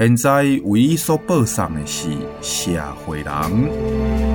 现在唯一所报送的是社会人。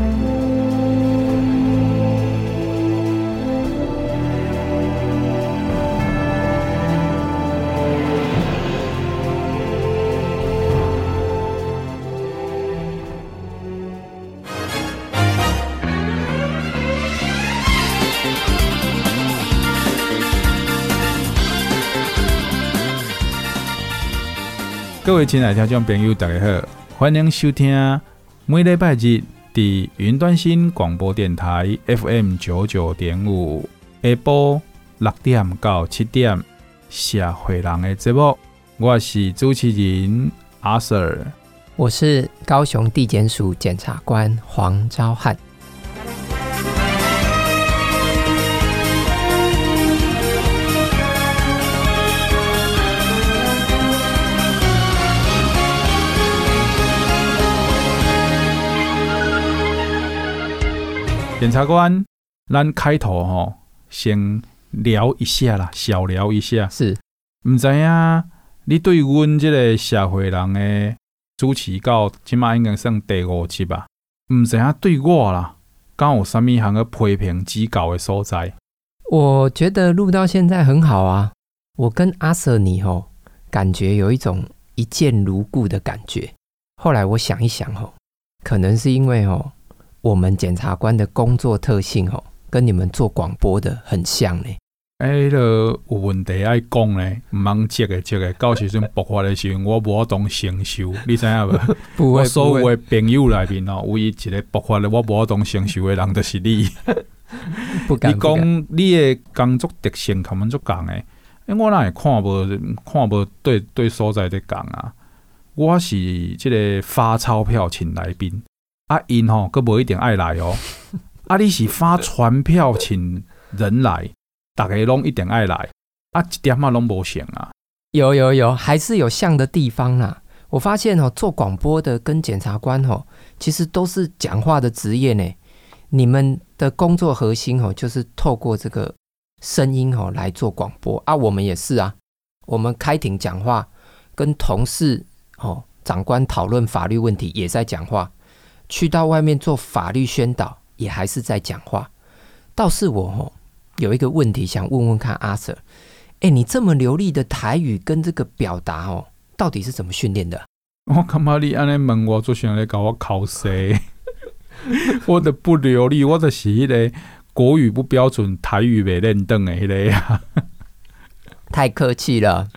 各位亲爱的听众朋友，大家好，欢迎收听每礼拜日的云端新广播电台 FM 九九点五下播六点到七点社会人的节目。我是主持人阿 Sir，我是高雄地检署检察官黄昭汉。检察官，咱开头吼，先聊一下啦，小聊一下。是，唔知影你对阮这个社会人的主持到起码应该算第五集吧？唔知影对我啦，敢有啥物项个批评指教的所在？我觉得录到现在很好啊。我跟阿 Sir 你吼，感觉有一种一见如故的感觉。后来我想一想吼，可能是因为吼。我们检察官的工作特性哦，跟你们做广播的很像呢。哎，都有问题爱讲呢，唔忙接个接个，到时阵爆发的时候，我无当承受，你知影无？不，我所有的朋友里面哦，唯一一个爆发的，我无当承受的人就是你。不敢。你讲你的工作特性，他们就讲诶，哎，我哪会看无看无对对所在的讲啊？我是这个发钞票请来宾。啊，因吼，阁无一定爱来哦。啊，你是发传票请人来，大家拢一定爱来。啊，一点嘛拢无像啊。有有有，还是有像的地方啦。我发现哦，做广播的跟检察官哦，其实都是讲话的职业呢。你们的工作核心哦，就是透过这个声音哦来做广播啊。我们也是啊，我们开庭讲话，跟同事哦、长官讨论法律问题，也在讲话。去到外面做法律宣导，也还是在讲话。倒是我吼有一个问题想问问看阿 Sir，哎，你这么流利的台语跟这个表达哦，到底是怎么训练的？我感觉你安尼问我，就想来搞我考试。我的不流利，我的是迄个国语不标准，台语没认得的迄个呀。太客气了，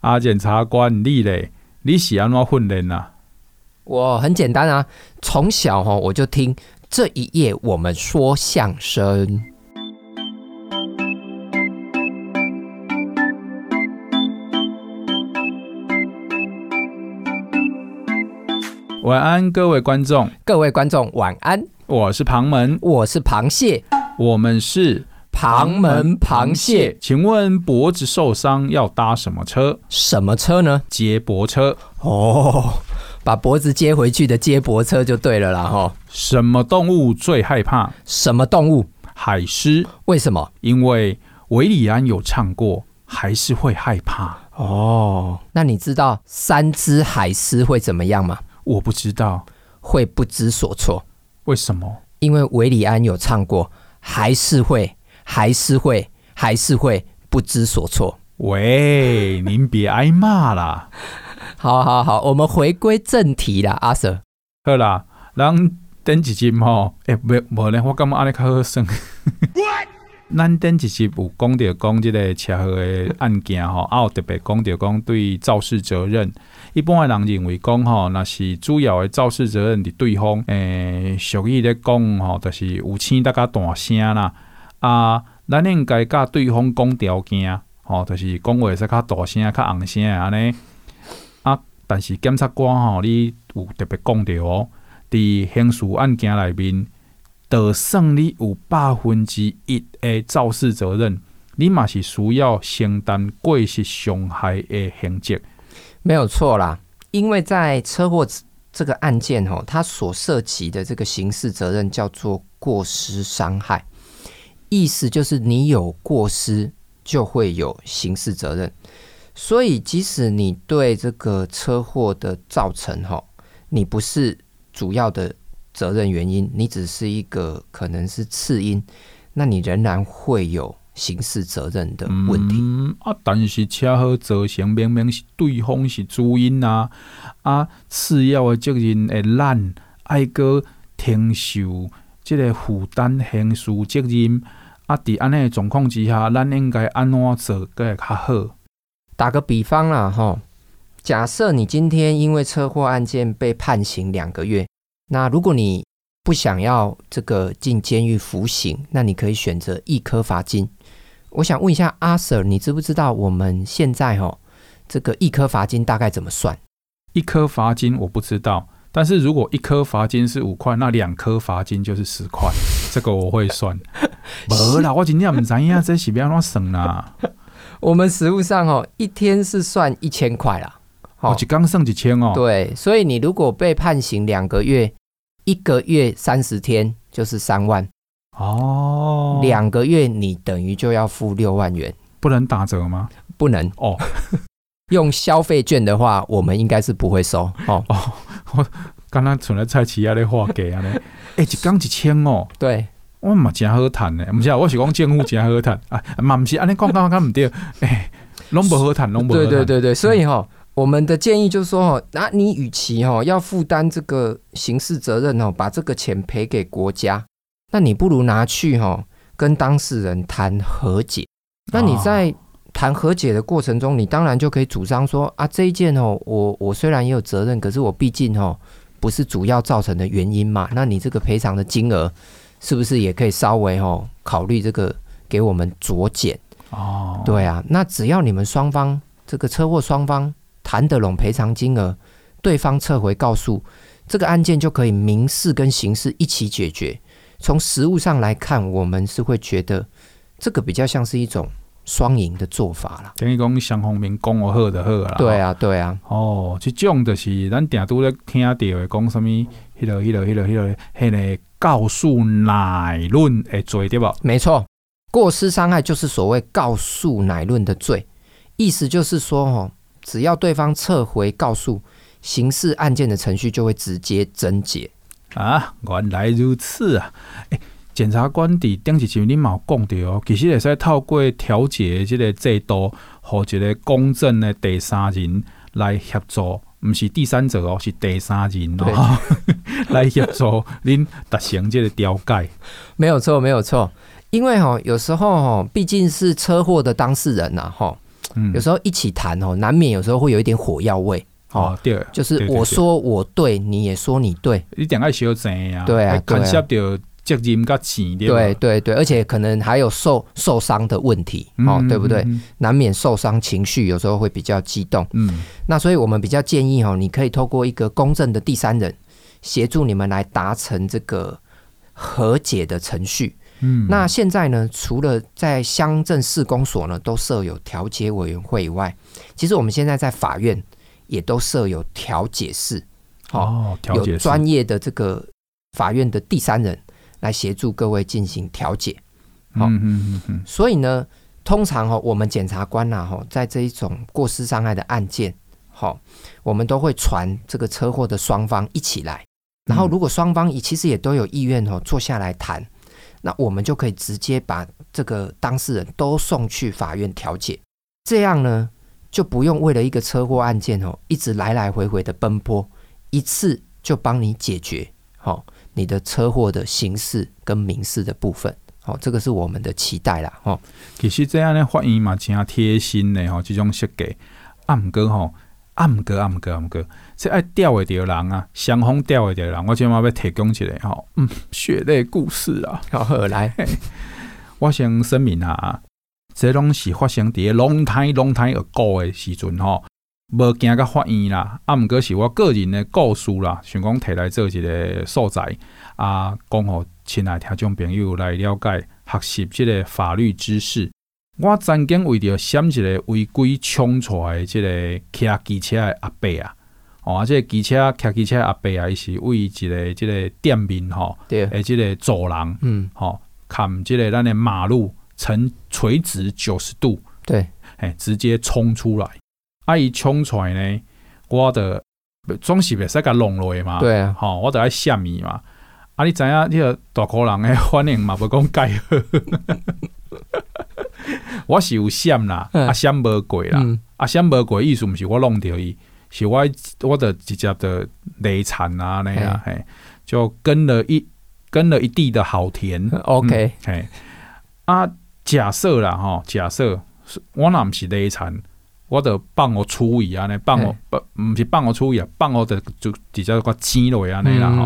阿 检察官，你咧，你是安怎训练啊？我很简单啊，从小哈我就听这一夜我们说相声。晚安，各位观众，各位观众晚安。我是庞门，我是螃蟹，我们是庞门螃蟹。请问脖子受伤要搭什么车？什么车呢？接驳车。哦。把脖子接回去的接驳车就对了啦，吼。什么动物最害怕？什么动物？海狮。为什么？因为韦里安有唱过，还是会害怕。哦，那你知道三只海狮会怎么样吗？我不知道。会不知所措。为什么？因为韦里安有唱过，还是会，还是会，还是会不知所措。喂，您别挨骂啦。好好好，我们回归正题啦，阿 Sir。好啦，咱等一集吼，诶、欸，无无咧，我感觉安尼较好算。咱等一集有讲着讲即个车祸的案件吼，啊，有特别讲着讲对肇事责任，一般的人认为讲吼，若是主要的肇事责任伫对方，诶、欸，属于咧讲吼，就是有声大家大声啦，啊，咱应该甲对方讲条件，吼，就是讲话说较大声、较昂声安尼。但是检察官吼，你有特别讲到哦，伫刑事案件内面，就算你有百分之一的肇事责任，你嘛是需要承担过失伤害的刑责。没有错啦，因为在车祸这个案件哦，它所涉及的这个刑事责任叫做过失伤害，意思就是你有过失就会有刑事责任。所以，即使你对这个车祸的造成哈，你不是主要的责任原因，你只是一个可能是次因，那你仍然会有刑事责任的问题。啊，但是车祸造成明明是对方是主因啊，啊，次要的责任会咱爱哥承受这个负担刑事责任啊，伫安尼的状况之下，咱应该安怎做才会较好？打个比方啦，哈，假设你今天因为车祸案件被判刑两个月，那如果你不想要这个进监狱服刑，那你可以选择一颗罚金。我想问一下阿 Sir，你知不知道我们现在哈这个一颗罚金大概怎么算？一颗罚金我不知道，但是如果一颗罚金是五块，那两颗罚金就是十块，这个我会算。没啦，我今天不知道这是要怎算啦。我们实务上哦，一天是算一千块啦。哦，就刚剩几千哦。对，所以你如果被判刑两个月，一个月三十天就是三万。哦，两个月你等于就要付六万元。不能打折吗？不能哦。用消费券的话，我们应该是不会收。哦哦，我刚刚存了蔡奇亚的话给啊嘞。哎，一刚一千哦。对。我嘛真好谈呢，不是啊，我是讲政府真好谈啊，嘛不是安尼讲讲讲唔对，哎，拢不好谈，拢不好谈。对对对对，所以哈，我们的建议就是说哈，那你与其哈要负担这个刑事责任哦，把这个钱赔给国家，那你不如拿去哈跟当事人谈和解。那你在谈和解的过程中，你当然就可以主张说啊，这一件哦，我我虽然也有责任，可是我毕竟哦不是主要造成的原因嘛，那你这个赔偿的金额。是不是也可以稍微哦考虑这个给我们酌减哦？对啊，那只要你们双方这个车祸双方谈得拢赔偿金额，对方撤回告诉，这个案件就可以民事跟刑事一起解决。从实物上来看，我们是会觉得这个比较像是一种双赢的做法啦。等于讲双方面讲我好就好啦。对啊，对啊。哦，这种就是咱定都咧听到的讲什么，迄落、迄落、迄落、迄落、迄个。告诉乃论诶罪对吧？没错，过失伤害就是所谓告诉乃论的罪，意思就是说，哦，只要对方撤回告诉，刑事案件的程序就会直接侦结啊。原来如此啊！诶，检察官伫顶一集你有讲到哦，其实会使透过调解这个制度，和一个公正的第三人来协助。不是第三者哦，是第三人哦，来协助您达成这个调解。没有错，没有错。因为哈，有时候哈，毕竟是车祸的当事人呐，哈，有时候一起谈哦，难免有时候会有一点火药味。哦，对，就是我说我对，你也说你对，一定要小心呀。对啊，牵涉到。责任较浅点，对对对，而且可能还有受受伤的问题，哦、嗯，对不对？难免受伤，情绪有时候会比较激动。嗯，那所以我们比较建议哦，你可以透过一个公正的第三人协助你们来达成这个和解的程序。嗯，那现在呢，除了在乡镇市公所呢都设有调解委员会以外，其实我们现在在法院也都设有调解室。哦，调解专业的这个法院的第三人。来协助各位进行调解，好，所以呢，通常哈，我们检察官呐，哈，在这一种过失伤害的案件，好，我们都会传这个车祸的双方一起来，然后如果双方也其实也都有意愿哦，坐下来谈，那我们就可以直接把这个当事人都送去法院调解，这样呢，就不用为了一个车祸案件哦，一直来来回回的奔波，一次就帮你解决，好。你的车祸的刑事跟民事的部分，好，这个是我们的期待啦，哈。其实这样的法院嘛，真贴心的哈，这种设计。啊，毋过吼，啊，毋过啊，毋过啊，毋过，这爱钓的着人啊，双方钓的着人，我今嘛要提供一个哈，嗯，血泪故事啊。好，来，我先声明啊，这拢是发生伫 long time long time ago 的时阵吼。无惊到法院啦，啊，毋过是我个人的故事啦，想讲摕来做一个素材啊，讲互亲爱听众朋友来了解学习即个法律知识。我曾经为着闪一个违规冲出来即个骑机车的阿伯啊，哦，啊，即个机车骑机车的阿伯啊，伊是为一个即个店面吼，诶，即个走廊，嗯，吼，砍即个咱的马路呈垂直九十度，对，诶，直接冲出来。啊！伊冲出来呢，我的总是袂使甲弄落去嘛。对啊，吼，我得爱闪伊嘛。啊，你知影你个大个人诶反应嘛？不讲介好。我是有闪啦，啊闪无过啦，啊闪无过意思毋是我弄着伊，是我我的直接的累残啊那样，嘿，就跟了一跟了一地的好田。OK，嘿，啊，假设啦，吼，假设我若毋是累残。我着放互处理安尼，放互不毋是放互处理啊，放互着就直接个钱落安尼啦吼。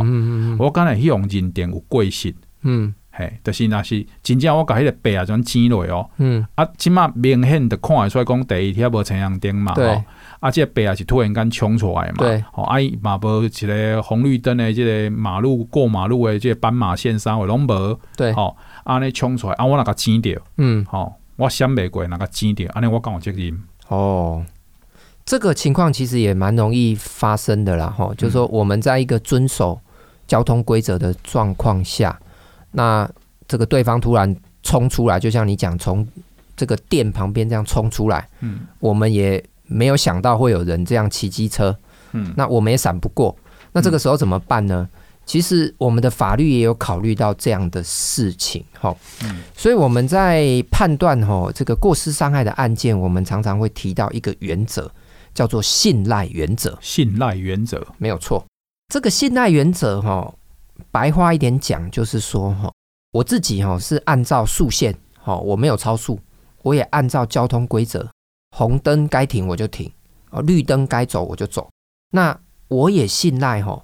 我敢若迄种认定有过失，嗯，嘿，就是若是真正我甲迄个白啊种钱落哦，嗯，啊，即码明显着看会出来讲第一天无青红灯嘛，吼，啊，即个白啊是突然间冲出来嘛，对，吼，啊伊嘛无一个红绿灯的即个马路过马路的即个斑马线上拢无，对，吼，安尼冲出来，啊，我若甲钱着，嗯，吼，我闪袂过，若甲钱着，安尼我敢有责任。哦，这个情况其实也蛮容易发生的啦，哈，就是说我们在一个遵守交通规则的状况下，那这个对方突然冲出来，就像你讲，从这个店旁边这样冲出来，嗯，我们也没有想到会有人这样骑机车，嗯，那我们也闪不过，那这个时候怎么办呢？其实我们的法律也有考虑到这样的事情，哈，嗯，所以我们在判断哈这个过失伤害的案件，我们常常会提到一个原则，叫做信赖原则。信赖原则没有错。这个信赖原则哈，白话一点讲就是说哈，我自己哈是按照速限，哈，我没有超速，我也按照交通规则，红灯该停我就停，哦，绿灯该走我就走。那我也信赖哈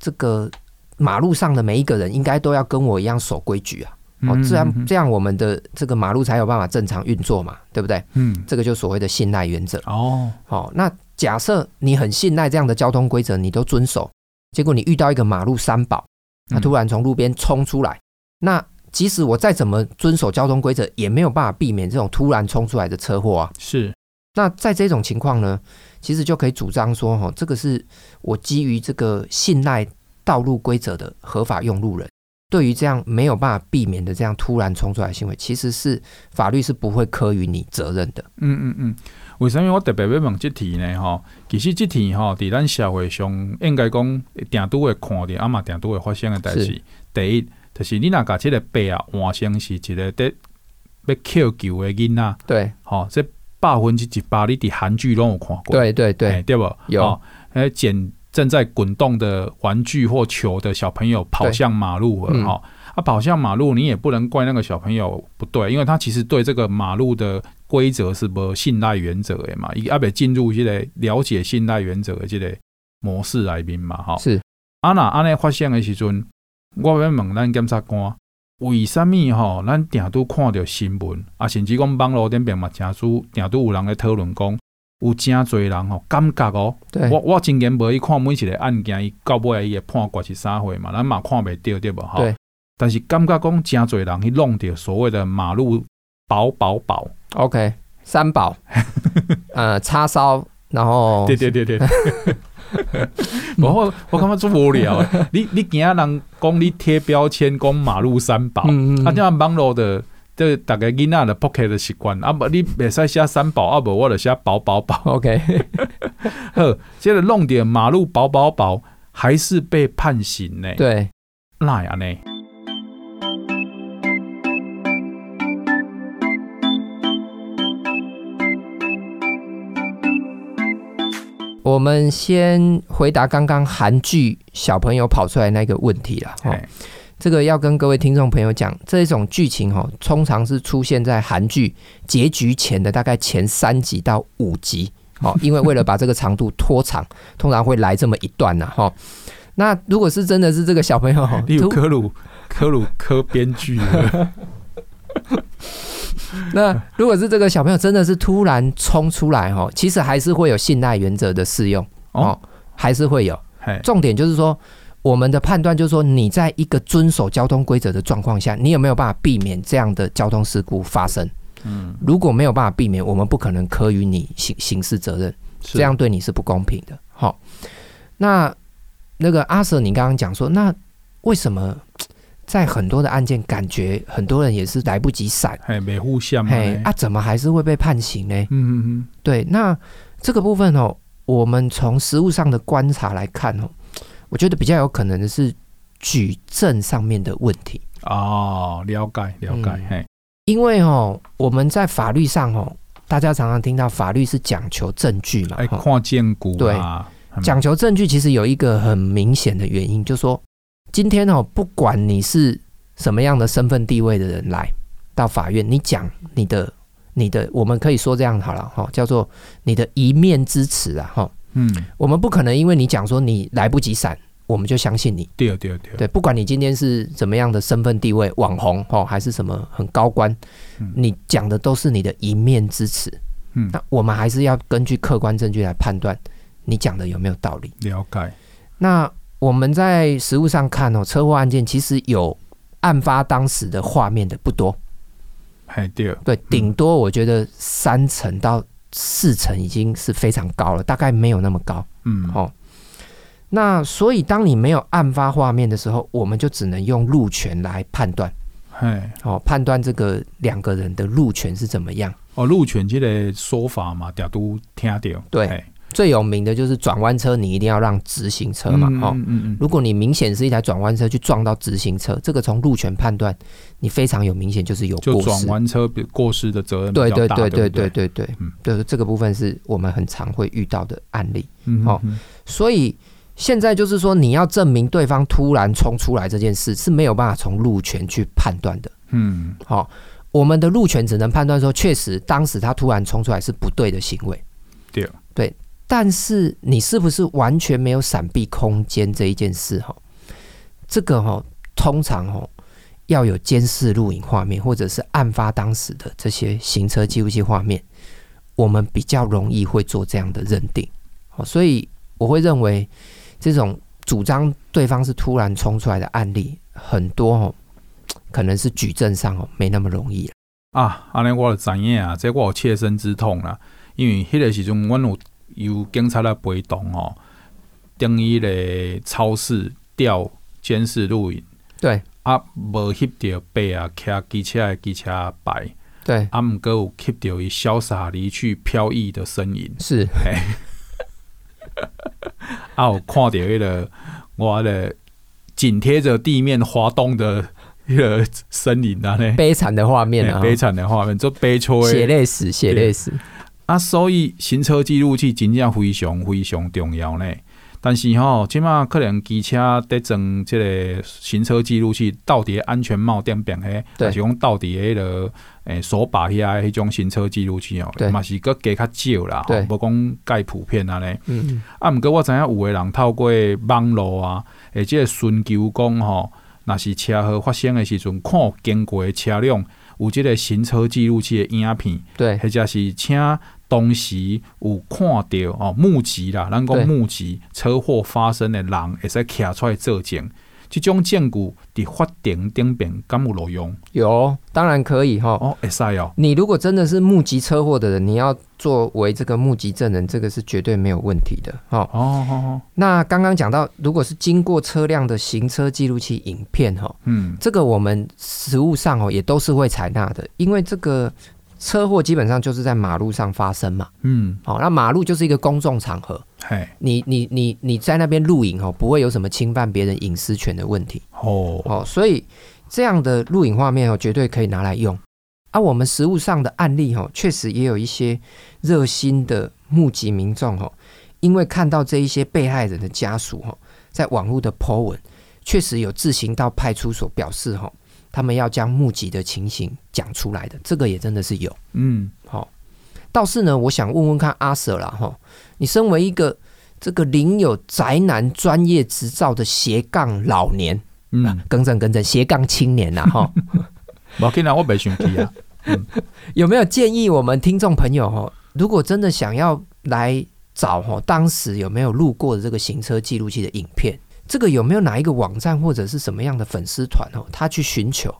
这个。马路上的每一个人应该都要跟我一样守规矩啊！哦，这样这样我们的这个马路才有办法正常运作嘛，对不对？嗯，这个就所谓的信赖原则。哦，好，那假设你很信赖这样的交通规则，你都遵守，结果你遇到一个马路三宝，他突然从路边冲出来，那即使我再怎么遵守交通规则，也没有办法避免这种突然冲出来的车祸啊。是，那在这种情况呢，其实就可以主张说，哈，这个是我基于这个信赖。道路规则的合法用路人，对于这样没有办法避免的这样突然冲出来的行为，其实是法律是不会科予你责任的。嗯嗯嗯，为什么我特别要问这题呢？吼，其实这题哈，在咱社会上应该讲，定都会看的，啊嘛，定都会发生的代志。第一，就是你那个这个白啊，换成是一个得要求救的囡仔。对，好，这百分之一百，你伫韩剧拢有看过。对对对，欸、对不？有，诶，捡。正在滚动的玩具或球的小朋友跑向马路了哈，啊，跑向马路，你也不能怪那个小朋友不对，因为他其实对这个马路的规则是不信赖原则的嘛，伊阿未进入这个了解信赖原则的这个模式来宾嘛，哈。是。啊那安尼发现的时阵，我要问咱检察官，为什么哈？咱定都看到新闻啊，甚至讲网络顶边嘛，正主定都有人在讨论讲。有真侪人吼，感觉哦，我我真然无去看每一个案件，伊到尾伊会判决是啥货嘛，咱嘛看袂到对无吼。但是感觉讲真侪人去弄掉所谓的马路保保保，OK，三宝，呃，叉烧，然后对对对对，我我感觉足无聊。你你今仔人讲你贴标签讲马路三宝，啊，这样网络的。这大概囡仔的 pocket 的习惯，啊不，你别使写三宝，啊不，我就写宝宝宝。OK，呵，现在弄点马路宝宝宝，还是被判刑呢？对，那样呢？我们先回答刚刚韩剧小朋友跑出来那个问题了。这个要跟各位听众朋友讲，这种剧情哦，通常是出现在韩剧结局前的大概前三集到五集，哦，因为为了把这个长度拖长，通常会来这么一段呐，哈。那如果是真的是这个小朋友哈，例如科鲁科鲁科编剧，那如果是这个小朋友真的是突然冲出来哈，其实还是会有信赖原则的适用哦，还是会有。重点就是说，我们的判断就是说，你在一个遵守交通规则的状况下，你有没有办法避免这样的交通事故发生？嗯，如果没有办法避免，我们不可能科予你刑刑事责任，这样对你是不公平的。好，那那个阿 Sir，你刚刚讲说，那为什么？在很多的案件，感觉很多人也是来不及闪，哎，没互相，哎，啊，怎么还是会被判刑呢？嗯嗯嗯，对，那这个部分哦，我们从实物上的观察来看哦，我觉得比较有可能的是举证上面的问题。哦，了解了解，嘿、嗯，因为哦，我们在法律上哦，大家常常听到法律是讲求证据嘛，哎，看见骨，对，讲求证据其实有一个很明显的原因，就是说。今天哦，不管你是什么样的身份地位的人来到法院，你讲你的、你的，我们可以说这样好了哈，叫做你的一面之词啊哈。嗯，我们不可能因为你讲说你来不及闪，我们就相信你。对对对，对，不管你今天是怎么样的身份地位，网红哦，还是什么很高官，你讲的都是你的一面之词。嗯，那我们还是要根据客观证据来判断你讲的有没有道理。了解。那。我们在实物上看哦，车祸案件其实有案发当时的画面的不多，还对对，顶多我觉得三成到四成已经是非常高了，大概没有那么高。嗯，哦，那所以当你没有案发画面的时候，我们就只能用路权来判断，哎，哦，判断这个两个人的路权是怎么样。哦，路权这个说法嘛，大家都听到，对。最有名的就是转弯车，你一定要让直行车嘛，哦，如果你明显是一台转弯车去撞到直行车，这个从路权判断，你非常有明显就是有过失，就转弯车过失的责任对对对对对对？对，嗯，对，这个部分是我们很常会遇到的案例，哦，所以现在就是说，你要证明对方突然冲出来这件事是没有办法从路权去判断的，嗯，好，我们的路权只能判断说，确实当时他突然冲出来是不对的行为，对，对。但是你是不是完全没有闪避空间这一件事？哈，这个哈，通常哈要有监视录影画面，或者是案发当时的这些行车记录器画面，我们比较容易会做这样的认定。所以我会认为这种主张对方是突然冲出来的案例很多哦，可能是举证上哦没那么容易啊。阿我的知影啊，这我有切身之痛啦，因为迄个时阵我有。由警察来陪同哦，等于咧超市调监视录影，对。啊，无翕到白啊，骑机车的机车牌，对。啊，毋过有翕到伊潇洒离去飘逸的身影，是，啊，有看到迄个我的紧贴着地面滑动的迄个身影啊，呢。悲惨的画面啊，悲惨的画面，做悲催，血泪史，血泪史。啊，所以行车记录器真正非常非常重要呢。但是吼，即马可能机车得装即个行车记录器，到底安全帽顶边嘿，还是讲到底迄个诶手把遐迄种行车记录器哦，嘛是阁加较少啦，吼，无讲介普遍啊咧。嗯，啊，毋过我知影有诶人透过网络啊，诶，即个寻求讲吼，若是车祸发生诶时阵，看经过诶车辆有即个行车记录器诶影片，对，或者是请。当时有看到哦，目击啦，咱讲目击车祸发生的人会使徛出来作证，这种证据伫法庭顶边敢有路用？有，当然可以哈。哦，会使哦。你如果真的是目击车祸的人，你要作为这个目击证人，这个是绝对没有问题的。哦哦哦。那刚刚讲到，如果是经过车辆的行车记录器影片，哈，嗯，这个我们实务上哦也都是会采纳的，因为这个。车祸基本上就是在马路上发生嘛，嗯，好，那马路就是一个公众场合，嘿，你你你你在那边录影哦，不会有什么侵犯别人隐私权的问题，哦，哦，所以这样的录影画面哦，绝对可以拿来用。啊我们实物上的案例哦，确实也有一些热心的目击民众哦，因为看到这一些被害人的家属哦，在网络的 po 文，确实有自行到派出所表示哦。他们要将募集的情形讲出来的，这个也真的是有，嗯，好。倒是呢，我想问问看阿 Sir 啦，哈，你身为一个这个领有宅男专业执照的斜杠老年，嗯，更正更正，斜杠青年呐，哈。我跟你讲，我没生气啊。嗯、有没有建议我们听众朋友哈？如果真的想要来找哈，当时有没有路过的这个行车记录器的影片？这个有没有哪一个网站或者是什么样的粉丝团哦？他去寻求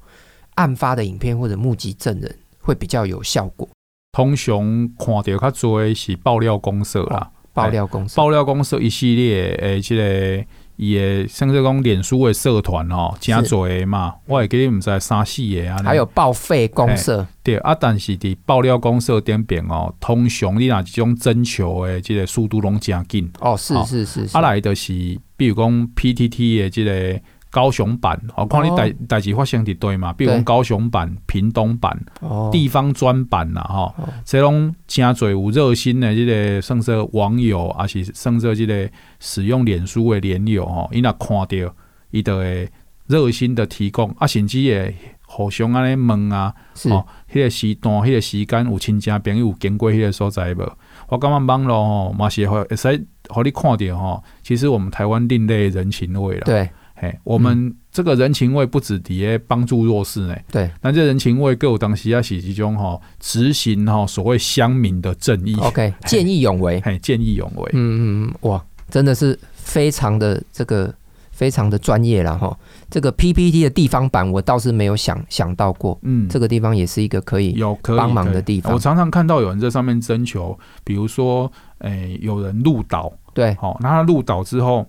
案发的影片或者目击证人会比较有效果？通常看到较多的是爆料公社啦，哦、爆料公社，爆料公社一系列诶，这个。也像说讲脸书的社团哦，真侪嘛，我会记你毋知三四个啊。还有报废公社，对啊，但是伫爆料公社顶边哦，通常你若即种征求的即个速度拢诚紧哦，是是是，是，啊来就是，比如讲 PTT 的即个。高雄版，哦看你代代志发生伫对嘛？比如讲高雄版、屏东版、哦、地方专版啦，吼、哦，这种真侪有热心的这个甚至网友，还是甚至这个使用脸书的连友吼，伊若看到，伊就会热心的提供，啊，甚至会互相安尼问啊，哦，迄、那个时段、迄、那个时间有亲戚朋友有经过迄个所在无？我感觉网络吼嘛是会会使互你看着吼，其实我们台湾另类人情味啦。对。嘿，我们这个人情味不止底下帮助弱势呢。对，那这人情味各有当时要是其中哈执行哈所谓乡民的正义。OK，见义勇为，嘿，见义勇为。嗯嗯，哇，真的是非常的这个非常的专业了哈。这个 PPT 的地方版我倒是没有想想到过。嗯，这个地方也是一个可以有帮忙的地方。我常常看到有人在上面征求，比如说，诶，有人入岛，对，好，那他入岛之后。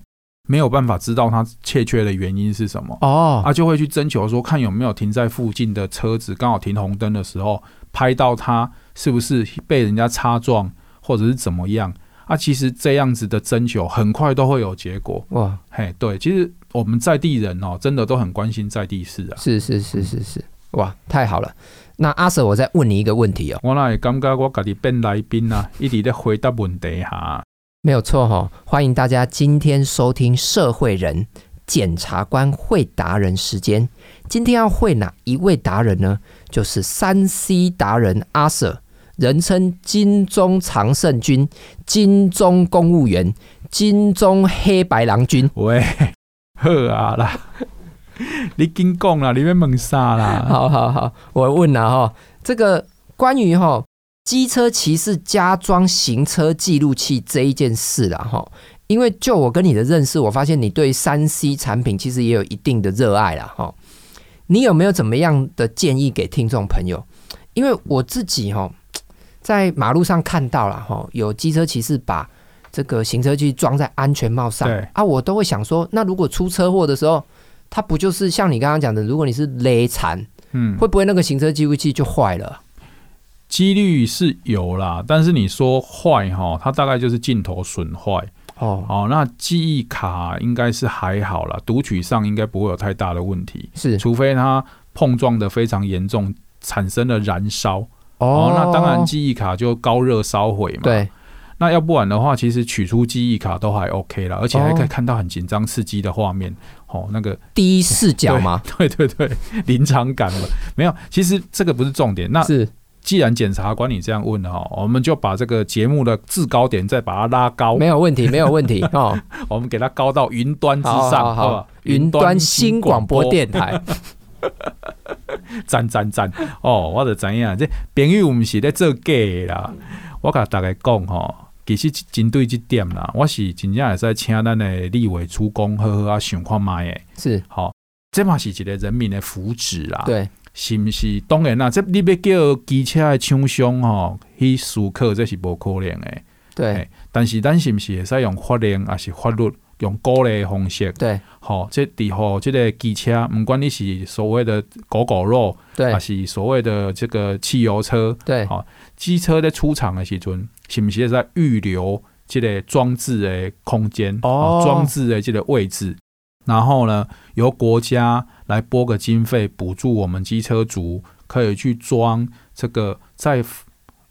没有办法知道他欠缺的原因是什么哦，他就会去征求说，看有没有停在附近的车子刚好停红灯的时候拍到他是不是被人家擦撞或者是怎么样啊？其实这样子的征求很快都会有结果哇！嘿，对，其实我们在地人哦，真的都很关心在地事啊。是是是是是，哇，太好了！那阿 Sir，我再问你一个问题哦。我那也感觉我自己变来宾啊，一直在回答问题哈。没有错哈，欢迎大家今天收听社会人检察官会达人时间。今天要会哪一位达人呢？就是三 C 达人阿 Sir，人称金钟常胜军、金钟公务员、金钟黑白郎君。喂，好啊啦，你紧讲啦，你要问啥啦？好好好，我问了哈，这个关于哈。机车骑士加装行车记录器这一件事啦，哈，因为就我跟你的认识，我发现你对三 C 产品其实也有一定的热爱啦，哈。你有没有怎么样的建议给听众朋友？因为我自己哈，在马路上看到了哈，有机车骑士把这个行车记录器装在安全帽上，啊，我都会想说，那如果出车祸的时候，它不就是像你刚刚讲的，如果你是勒残，嗯，会不会那个行车记录器就坏了？几率是有啦，但是你说坏哈，它大概就是镜头损坏哦。哦，那记忆卡应该是还好啦，读取上应该不会有太大的问题。是，除非它碰撞的非常严重，产生了燃烧哦，哦。那当然记忆卡就高热烧毁嘛。对。那要不然的话，其实取出记忆卡都还 OK 啦，而且还可以看到很紧张刺激的画面。哦，那个第一视角吗？对对对，临场感嘛。没有，其实这个不是重点。那是。既然检察官你这样问哈，我们就把这个节目的制高点再把它拉高。没有问题，没有问题哦。我们给它高到云端之上，好，好，好，云端新广播电台。赞赞赞！哦，我就知影这朋友不是咧做假啦。我甲大家讲哈，其实针对这点啦，我是真正也是请咱的立委出公，好好啊想看卖诶。是，好，这嘛是一个人民的福祉啦。对。是毋是？当然啦，这你要叫机车的厂商吼去思考，这是无可能的。对，但是咱是毋是会使用法令，还是法律用鼓励的方式？对，好，这底后这个机车，不管你是所谓的狗狗肉，对，还是所谓的这个汽油车，对，好，机车在出厂的时阵，是不是在预留这个装置的空间？哦，装置的这个位置。然后呢，由国家来拨个经费补助我们机车族，可以去装这个在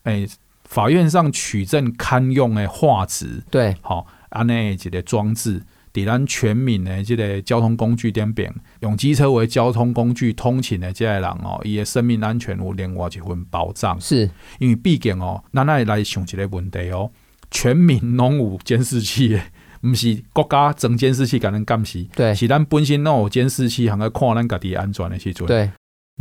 诶、欸、法院上取证堪用的画质。对，好，安内一个装置，抵咱全民的这个交通工具点变，用机车为交通工具通勤的这些人哦，伊的生命安全有另外一份保障。是，因为毕竟哦，咱来来想一个问题哦，全民拢有监视器。不是国家装监视器，甲咱监视，对，是咱本身拢有监视器，还在看咱家己安全的时阵，对，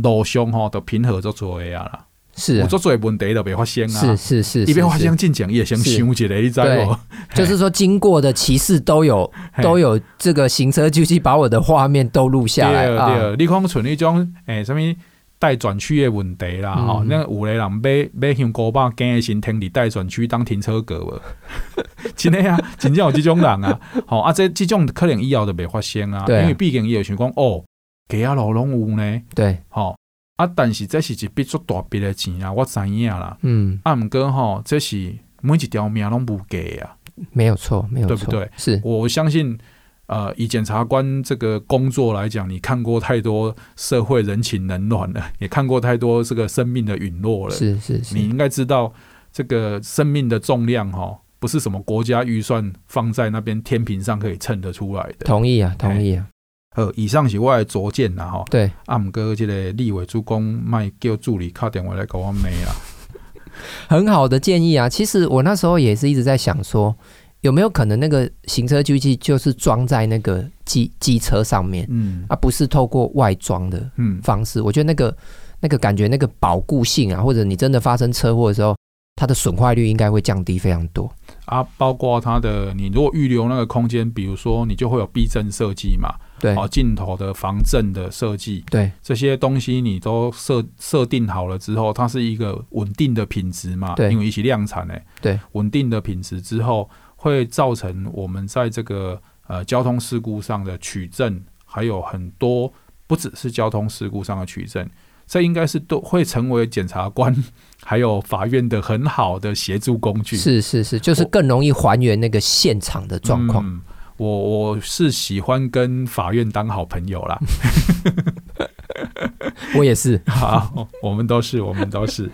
路上吼都平和做做的啊啦。是有做最问题都没发生啊。是是是，一边发生进讲也先想一下，你知不？就是说，经过的骑士都有都有这个行车记录器，把我的画面都录下来啊。对，你看像那种诶什么待转区的问题啦，吼、嗯，那有的人买买香菇巴，惊的先停伫待转区当停车格无。真的啊，真正有这种人啊。好啊，这这种可能以后就没发生啊，因为毕竟伊有想讲哦，给啊老拢有呢。对，好啊，但是这是一笔足大笔的钱啊，我知影啦。嗯，啊，毋过吼，这是每一条命拢无价啊。没有错，没有错，对不对？是我相信，呃，以检察官这个工作来讲，你看过太多社会人情冷暖了，也看过太多这个生命的陨落了。是是是，你应该知道这个生命的重量哈，不是什么国家预算放在那边天平上可以称得出来的。同意啊，同意啊。呃，以上是我的拙见呐哈。对，阿姆哥这个立委主公卖叫助理敲电话来给我没啊。很好的建议啊！其实我那时候也是一直在想说，有没有可能那个行车记录器就是装在那个机机车上面，嗯，而、啊、不是透过外装的方式。嗯、我觉得那个那个感觉那个保固性啊，或者你真的发生车祸的时候，它的损坏率应该会降低非常多啊。包括它的，你如果预留那个空间，比如说你就会有避震设计嘛。对，哦，镜头的防震的设计，对这些东西你都设设定好了之后，它是一个稳定的品质嘛？对，因为一起量产诶，对，稳定的品质之后，会造成我们在这个呃交通事故上的取证，还有很多不只是交通事故上的取证，这应该是都会成为检察官 还有法院的很好的协助工具。是是是，就是更容易还原那个现场的状况。嗯我我是喜欢跟法院当好朋友啦，我也是，好，我们都是，我们都是。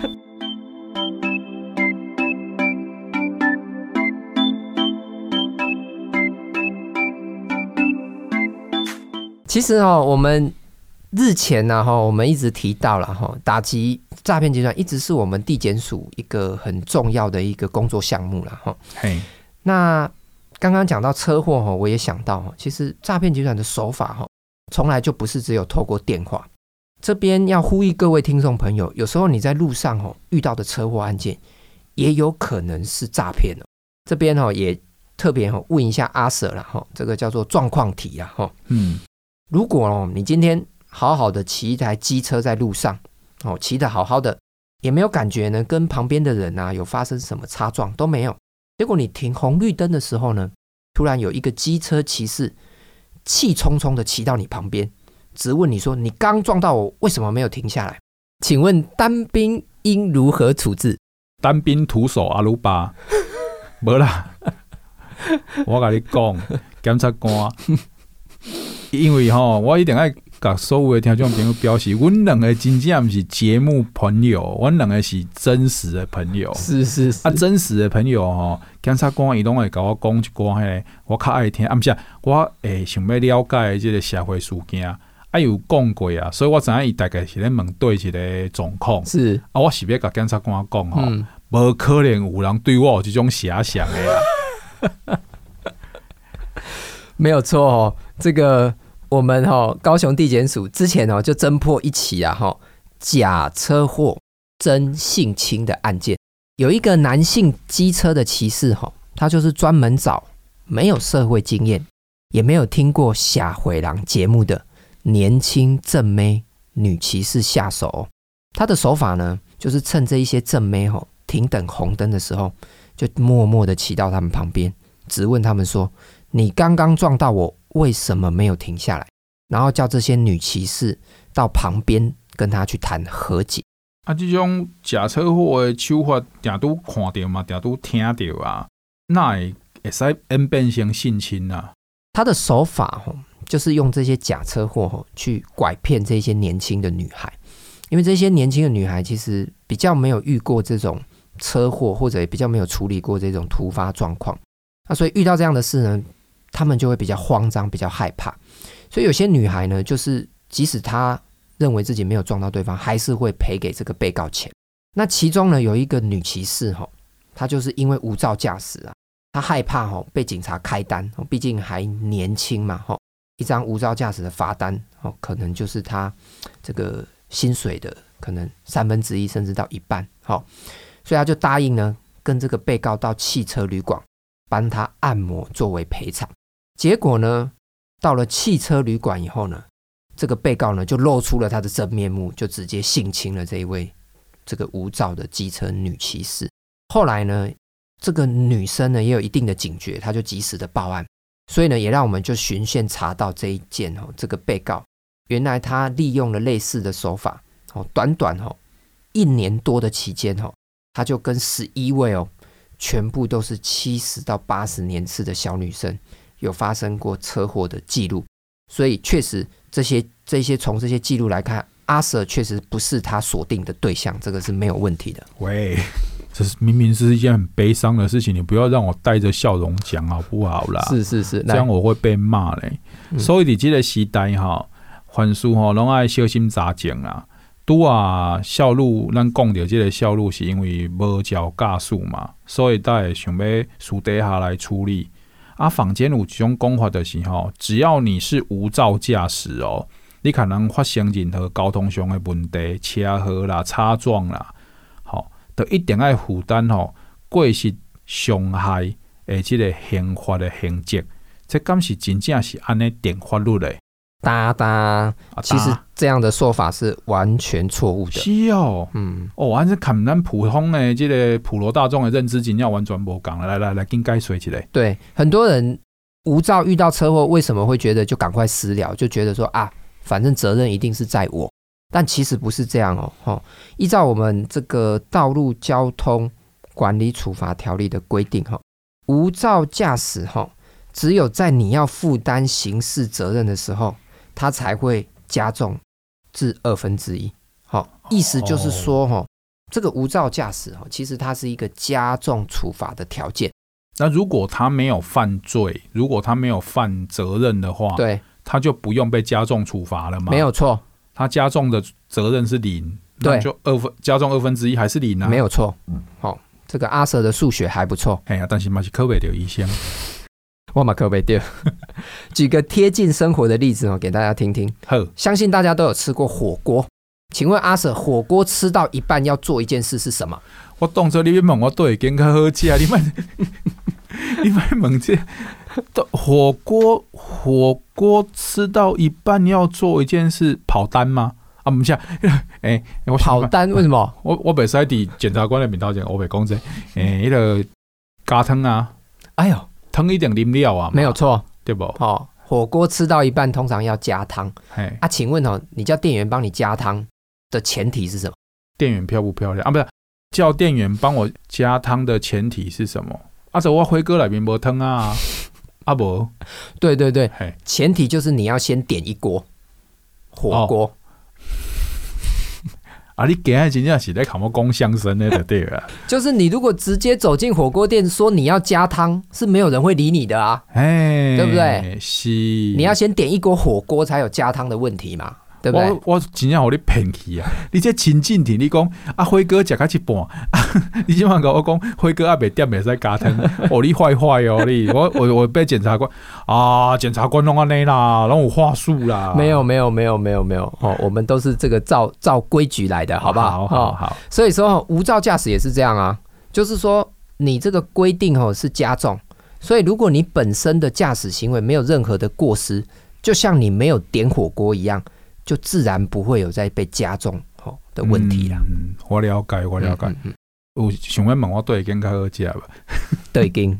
其实哦，我们日前呢，哈，我们一直提到了哈，打击诈骗集团一直是我们地检署一个很重要的一个工作项目了哈。嘿，那。刚刚讲到车祸哈，我也想到哈，其实诈骗集团的手法哈，从来就不是只有透过电话。这边要呼吁各位听众朋友，有时候你在路上哦遇到的车祸案件，也有可能是诈骗哦。这边哦也特别哦问一下阿 Sir 了哈，这个叫做状况题啊哈。嗯，如果哦你今天好好的骑一台机车在路上哦，骑得好好的，也没有感觉呢，跟旁边的人啊有发生什么擦撞都没有。结果你停红绿灯的时候呢，突然有一个机车骑士气冲冲的骑到你旁边，质问你说：“你刚撞到我，为什么没有停下来？”请问单兵应如何处置？单兵徒手阿鲁巴，没 啦。我跟你讲，检察官，因为吼，我一定爱。甲所有的听众朋友表示，阮两个真正毋是节目朋友，阮两个是真实的朋友。是是是，啊，真实的朋友吼，检察官伊拢会甲我讲一寡嘿，我较爱听。啊，毋是，我诶想要了解这个社会事件，啊有讲过啊，所以我知影伊大概是咧问对一个状况。是啊，我是要甲检察官讲吼，无、嗯、可能有人对我有即种遐想的啊。没有错哦，这个。我们哈高雄地检署之前哦就侦破一起啊哈假车祸真性侵的案件，有一个男性机车的骑士哈，他就是专门找没有社会经验，也没有听过社会人节目的年轻正妹女骑士下手。他的手法呢，就是趁这一些正妹哈停等红灯的时候，就默默的骑到他们旁边，质问他们说：“你刚刚撞到我。”为什么没有停下来？然后叫这些女骑士到旁边跟他去谈和解。啊，这种假车祸的手法，定都看到嘛，定都听到啊，那会使演变成性侵啊？他的手法吼，就是用这些假车祸吼去拐骗这些年轻的女孩，因为这些年轻的女孩其实比较没有遇过这种车祸，或者也比较没有处理过这种突发状况，那所以遇到这样的事呢，他们就会比较慌张，比较害怕，所以有些女孩呢，就是即使她认为自己没有撞到对方，还是会赔给这个被告钱。那其中呢，有一个女骑士哈，她就是因为无照驾驶啊，她害怕哈被警察开单，毕竟还年轻嘛哈，一张无照驾驶的罚单哦，可能就是她这个薪水的可能三分之一甚至到一半，好，所以她就答应呢，跟这个被告到汽车旅馆帮他按摩作为赔偿。结果呢，到了汽车旅馆以后呢，这个被告呢就露出了他的真面目，就直接性侵了这一位这个无照的机车女骑士。后来呢，这个女生呢也有一定的警觉，她就及时的报案，所以呢也让我们就循线查到这一件哦，这个被告原来他利用了类似的手法。哦，短短哦一年多的期间哦，他就跟十一位哦，全部都是七十到八十年次的小女生有发生过车祸的记录，所以确实这些这些从这些记录来看，阿 Sir 确实不是他锁定的对象，这个是没有问题的。喂，这是明明是一件很悲伤的事情，你不要让我带着笑容讲好不好啦？是是是，这样我会被骂嘞。嗯、所以你这个时代哈，凡事哈拢爱小心查证啦。拄啊，孝路咱讲到这个孝路，是因为无照驾驶嘛，所以才会想要私底下来处理。啊，坊间有一种讲法的是吼，只要你是无照驾驶哦，你可能发生任何交通上的问题，车祸啦、擦撞啦，吼，都一定要负担吼过失伤害诶，即个刑法的刑责。这敢是真正是安尼定法律的？哒哒，其实这样的说法是完全错误的。是哦，嗯，哦，还是看咱普通的这个普罗大众的认知，真要完全无共。来来来，应该说起来。对，很多人无照遇到车祸，为什么会觉得就赶快私了？就觉得说啊，反正责任一定是在我。但其实不是这样哦。哈，依照我们这个道路交通管理处罚条例的规定，哈，无照驾驶，哈，只有在你要负担刑事责任的时候。它才会加重至二分之一，好，意思就是说，哈，这个无照驾驶，哈，其实它是一个加重处罚的条件。那如果他没有犯罪，如果他没有犯责任的话，对，他就不用被加重处罚了吗？没有错，他加重的责任是零，对，就二分加重二分之一还是零呢？没有错，好，这个阿 Sir 的数学还不错，哎呀，但是嘛是科别的医生。我马可贝掉，举个贴近生活的例子哦，给大家听听。呵，相信大家都有吃过火锅，请问阿 Sir，火锅吃到一半要做一件事是什么？我当初你别问我都已经较好吃啊，你们 你们问这火锅火锅吃到一半要做一件事跑单吗？啊，不是，哎，我跑单为什么？我我本身在检察官的频道讲，我被公正，哎，那个加汤啊，哎呦。汤一点饮料啊，没有错，对不？哦，火锅吃到一半通常要加汤。嘿啊，请问哦，你叫店员帮你加汤的前提是什么？店员漂不漂亮啊？不是，叫店员帮我加汤的前提是什么？啊，这我辉哥那边没汤啊，啊不，对对对，前提就是你要先点一锅火锅。哦啊！你今日真正是在考我讲相声的，对啊。就是你如果直接走进火锅店说你要加汤，是没有人会理你的啊，哎，对不对？是，你要先点一锅火锅才有加汤的问题嘛。对不对？我我真正互你骗去啊！你这亲近听你讲啊，辉哥食到一半，你今晚跟我讲辉哥阿未点未使加汤，哦，你坏坏哦你！我我我被检察官啊，检察官弄安尼啦，拢有话术啦。没有没有没有没有没有哦，我们都是这个照照规矩来的，好不好？好好好。所以说无照驾驶也是这样啊，就是说你这个规定哦是加重，所以如果你本身的驾驶行为没有任何的过失，就像你没有点火锅一样。就自然不会有再被加重吼的问题啦。嗯，我了解，我了解。嗯，有想要问我对经较好食吧？对经。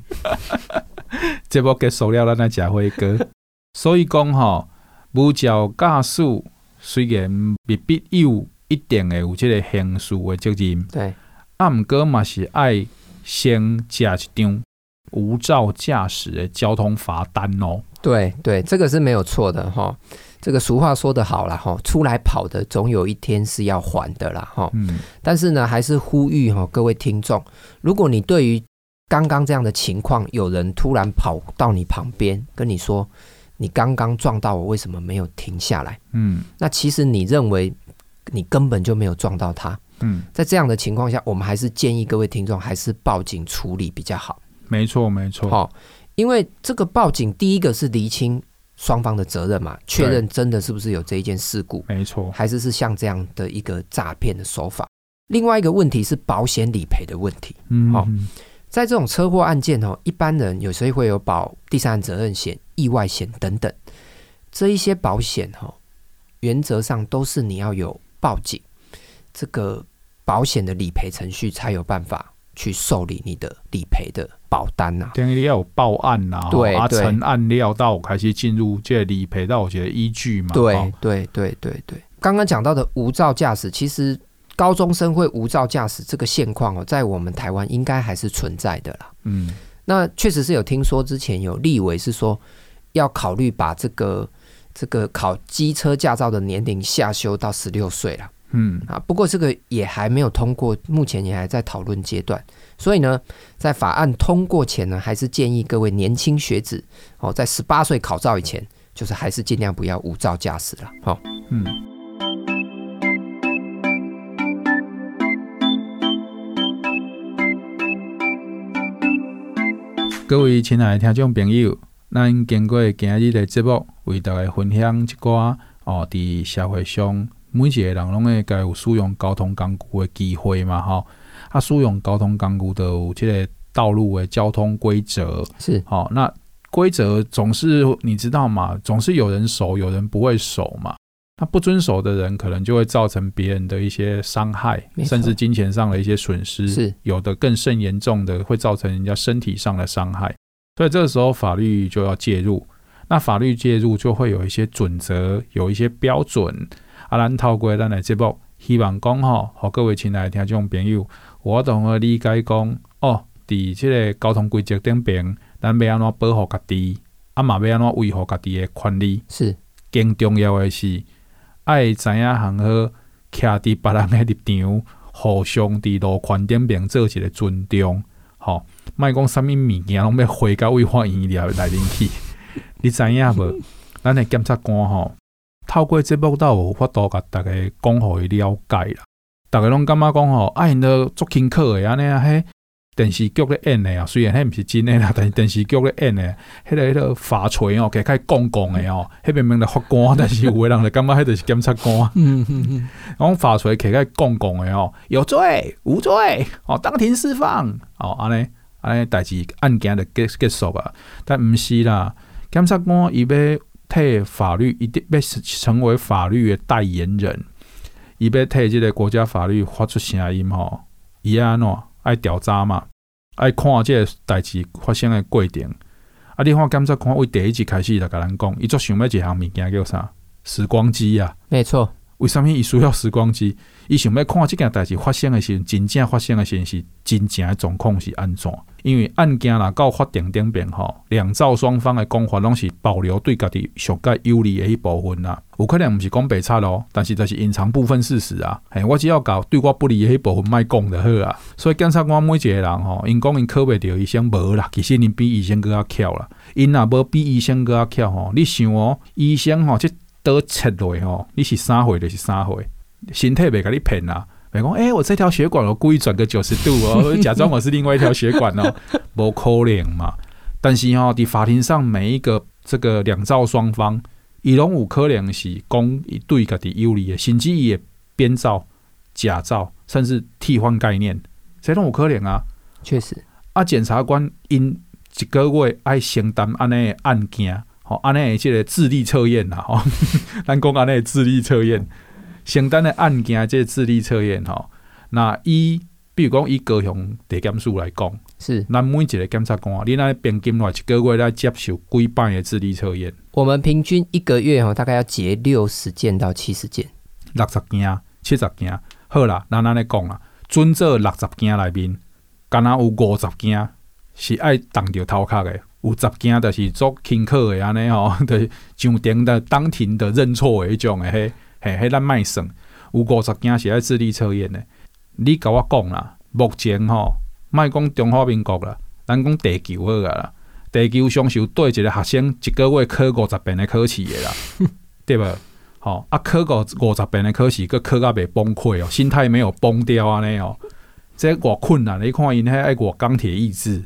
这波结束了，咱来食火锅。所以讲吼，无照驾驶虽然未必有一定的有这个刑事的责任，对。啊，毋过嘛是爱先食一张无照驾驶的交通罚单哦。对对，这个是没有错的哈。这个俗话说得好了哈，出来跑的总有一天是要还的啦哈。嗯。但是呢，还是呼吁哈各位听众，如果你对于刚刚这样的情况，有人突然跑到你旁边跟你说，你刚刚撞到我，为什么没有停下来？嗯。那其实你认为你根本就没有撞到他。嗯。在这样的情况下，我们还是建议各位听众还是报警处理比较好。没错，没错。好，因为这个报警，第一个是厘清。双方的责任嘛，确认真的是不是有这一件事故，没错，还是是像这样的一个诈骗的手法。另外一个问题是保险理赔的问题，嗯，好，在这种车祸案件哦，一般人有时候会有保第三人责任险、意外险等等，这一些保险哈，原则上都是你要有报警，这个保险的理赔程序才有办法去受理你的理赔的保单呐。等于你要有报案呐，对，啊，成案料到开始进入这理赔到我觉得依据嘛。对对对对对，刚刚讲到的无照驾驶，其实。高中生会无照驾驶这个现况哦，在我们台湾应该还是存在的啦。嗯，那确实是有听说之前有立委是说要考虑把这个这个考机车驾照的年龄下修到十六岁了。嗯啊，不过这个也还没有通过，目前也还在讨论阶段。所以呢，在法案通过前呢，还是建议各位年轻学子哦，在十八岁考照以前，就是还是尽量不要无照驾驶了。好，嗯。各位亲爱的听众朋友，咱经过今日的节目，为大家分享一寡哦，伫社会上每一个人拢会该有使用交通工具的机会嘛，吼、哦，啊，使用交通工具都有即个道路的交通规则是，好、哦，那规则总是你知道嘛，总是有人守，有人不会守嘛。那不遵守的人，可能就会造成别人的一些伤害，甚至金钱上的一些损失。是有的更甚严重的，会造成人家身体上的伤害。所以这个时候法律就要介入。那法律介入就会有一些准则，有一些标准。啊，咱透过咱的节目，希望讲吼，互各位亲爱的听众朋友，我同个理解讲哦，伫即个交通规则顶边，咱要安怎保护家己，啊嘛要安怎维护家己的权利。是更重要的是。爱知影行好，徛伫别人的立场，互相伫路权顶边做一个尊重。吼，莫讲啥物物件拢要回到违法医疗内面去。你知影无？咱的检察官吼，透过节目倒有法度甲大家讲互伊了解啦。逐个拢感觉讲吼，啊，因都足轻巧的安尼啊，嘿。电视剧咧演的啊，虽然迄毋是真诶啦，但是电视剧咧演的，迄个迄个法锤哦，开开杠杠的哦，迄明明咧法官，但是有诶人就感觉迄著是检察官。嗯嗯嗯，讲法锤开开杠杠的哦，有罪无罪哦，当庭释放哦，安尼安尼代志案件就结结束啊。但毋是啦，检察官伊要替法律，一定要成为法律的代言人，伊要替即个国家法律发出声音吼，伊安怎？爱调查嘛，爱看即个代志发生的过程。啊，你看检察官为第一集开始就甲咱讲，伊做想要一项物件叫啥？时光机啊，没错。为什么伊需要时光机？伊想要看即件代志发生的时，真正发生的时是真正的状况是安怎？因为案件若到法庭顶边吼，两造双方的讲法拢是保留对家己上盖有利的一部分啦。有可能毋是讲白贼咯，但是这是隐藏部分事实啊。嘿，我只要搞对我不利的迄部分卖讲就好啊。所以检察官每一个人吼，因讲因考袂着医生无啦，其实因比医生更较巧啦。因若无比医生更较巧吼，你想哦，医生吼，这刀切落吼，你是啥货就是啥货，身体袂甲你骗啊。袂讲，哎，我这条血管我故意转个九十度哦，假装我是另外一条血管哦，无可能嘛。但是吼、哦，伫法庭上每一个这个两造双方，伊拢有可能是讲伊对家己有利的，甚至伊也编造、假造，甚至替换概念，这拢有可能啊。确实，啊，检察官因一个月爱承担安尼案件，吼，安尼即个智力测验啦，吼，咱讲安尼智力测验。承担的案件，即个智力测验吼，那伊比如讲以高雄地检署来讲，是咱每一个检察官，你那平均来一个月来接受几摆的智力测验？我们平均一个月吼，大概要结六十件到七十件，六十件、七十件，好啦，咱安尼讲啦，准做六十件内面，敢若有五十件是爱当着头壳的，有十件就是做轻巧的安尼吼，就是上庭的当庭的认错的迄种的嘿。嘿，迄咱卖算，有五十件是爱智力测验的。你甲我讲啦，目前吼，卖讲中华民国啦，咱讲地球好个啦，地球上是有对一个学生一个月考五十遍的考试的啦，对不？吼啊，考个五十遍的考试，佮考甲袂崩溃哦，心态没有崩掉安尼哦，这偌困难，你看因迄爱偌钢铁意志，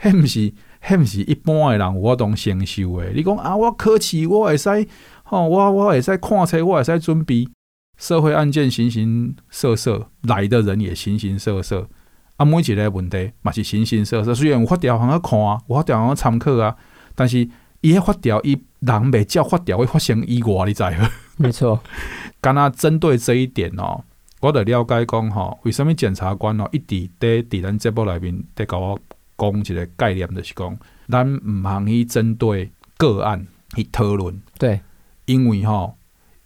迄毋是迄毋是一般诶人有法度承受诶。你讲啊，我考试我会使，吼，我我会使看册，我会使准备。社会案件形形色色，来的人也形形色色。啊，每一个问题嘛是形形色色。虽然有法条通去看啊，有法条通去参考啊，但是伊迄法条伊人袂照法条会发生意外，你知无？没错。敢若针对这一点哦，我得了解讲吼，为什物检察官哦一直伫伫咱节目内面伫甲我讲一个概念，就是讲咱毋通去针对个案去讨论。对，因为吼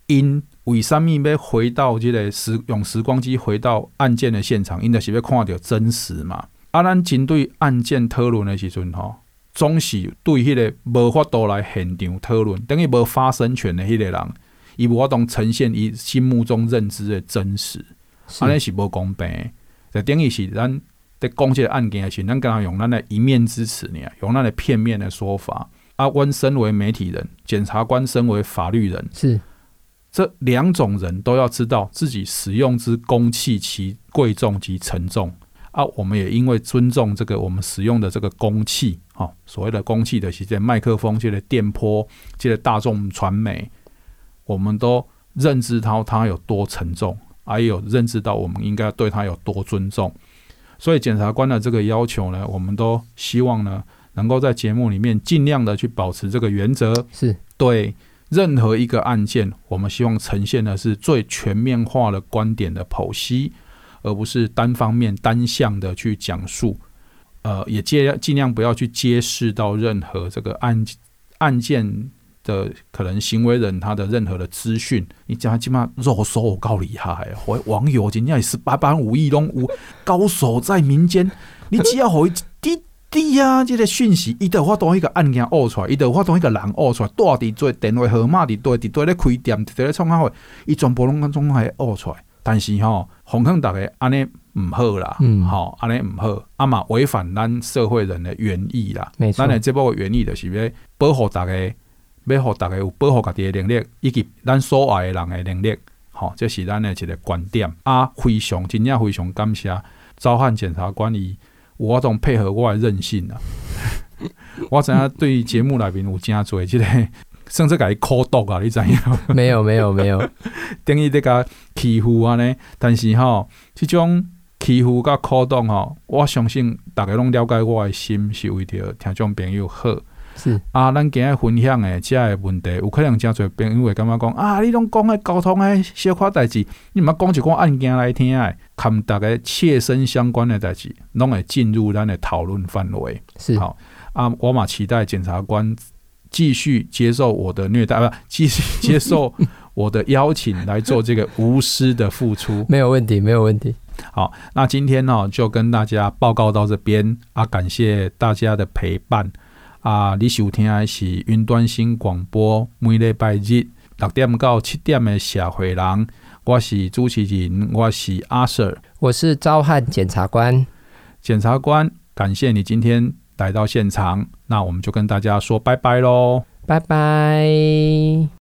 因。为什么要回到即个时用时光机回到案件的现场？因就是要看到真实嘛。啊，咱针对案件讨论的时阵吼，总是对迄个无法度来现场讨论，等于无发生权的迄个人，伊无法度呈现伊心目中认知的真实，安尼是无公平。就等于是咱在讲这个案件的时，咱刚刚用咱的一面之词呢，用咱的片面的说法。啊，温身为媒体人，检察官身为法律人，是。这两种人都要知道自己使用之公器其贵重及沉重啊！我们也因为尊重这个我们使用的这个公器，哈，所谓的公器的是这麦克风、这个电波、这个大众传媒，我们都认知到它有多沉重，还有认知到我们应该对它有多尊重。所以检察官的这个要求呢，我们都希望呢，能够在节目里面尽量的去保持这个原则，是对。任何一个案件，我们希望呈现的是最全面化的观点的剖析，而不是单方面、单向的去讲述。呃，也尽尽量不要去揭示到任何这个案案件的可能行为人他的任何的资讯。你讲起码肉搜我够厉害，网友今天也是八般武艺都有高手在民间，你只要会滴。滴啊，这个讯息，伊得发动一个案件恶出来，伊得发动一个人恶出来，到底做电话号码伫对伫对咧开店，伫咧创啥货，伊全部拢拢总还挖出来。但是吼，红坑大家安尼唔好啦，嗯，吼安尼唔好，啊嘛违反咱社会人的原意啦。咱的这部原意就是要保护大家，要互大家有保护家己的能力，以及咱所爱的人的能力。吼，这是咱的一个观点。啊，非常真正非常感谢召翰检察官伊有。我总配合我的任性啊！我知影对节目内面有真侪，即个甚至甲伊苦毒啊！你知影？没有没有没有，等于这甲欺负安尼。但是吼，即种欺负甲苦毒吼，我相信大家拢了解我的心是为着听众朋友好。是啊，咱今日分享诶，遮个问题有可能真侪朋友会感觉讲啊，你拢讲诶交通诶小可代志，你毋捌讲一个案件来听诶，看大家切身相关诶代志，拢会进入咱诶讨论范围。是好啊，我嘛期待检察官继续接受我的虐待，不，继续接受我的邀请来做这个无私的付出。没有问题，没有问题。好，那今天呢就跟大家报告到这边啊，感谢大家的陪伴。啊！你收听的是云端新广播，每礼拜日六点到七点的社会人，我是主持人，我是阿 Sir，我是召翰检察官。检察官，感谢你今天来到现场，那我们就跟大家说拜拜喽，拜拜。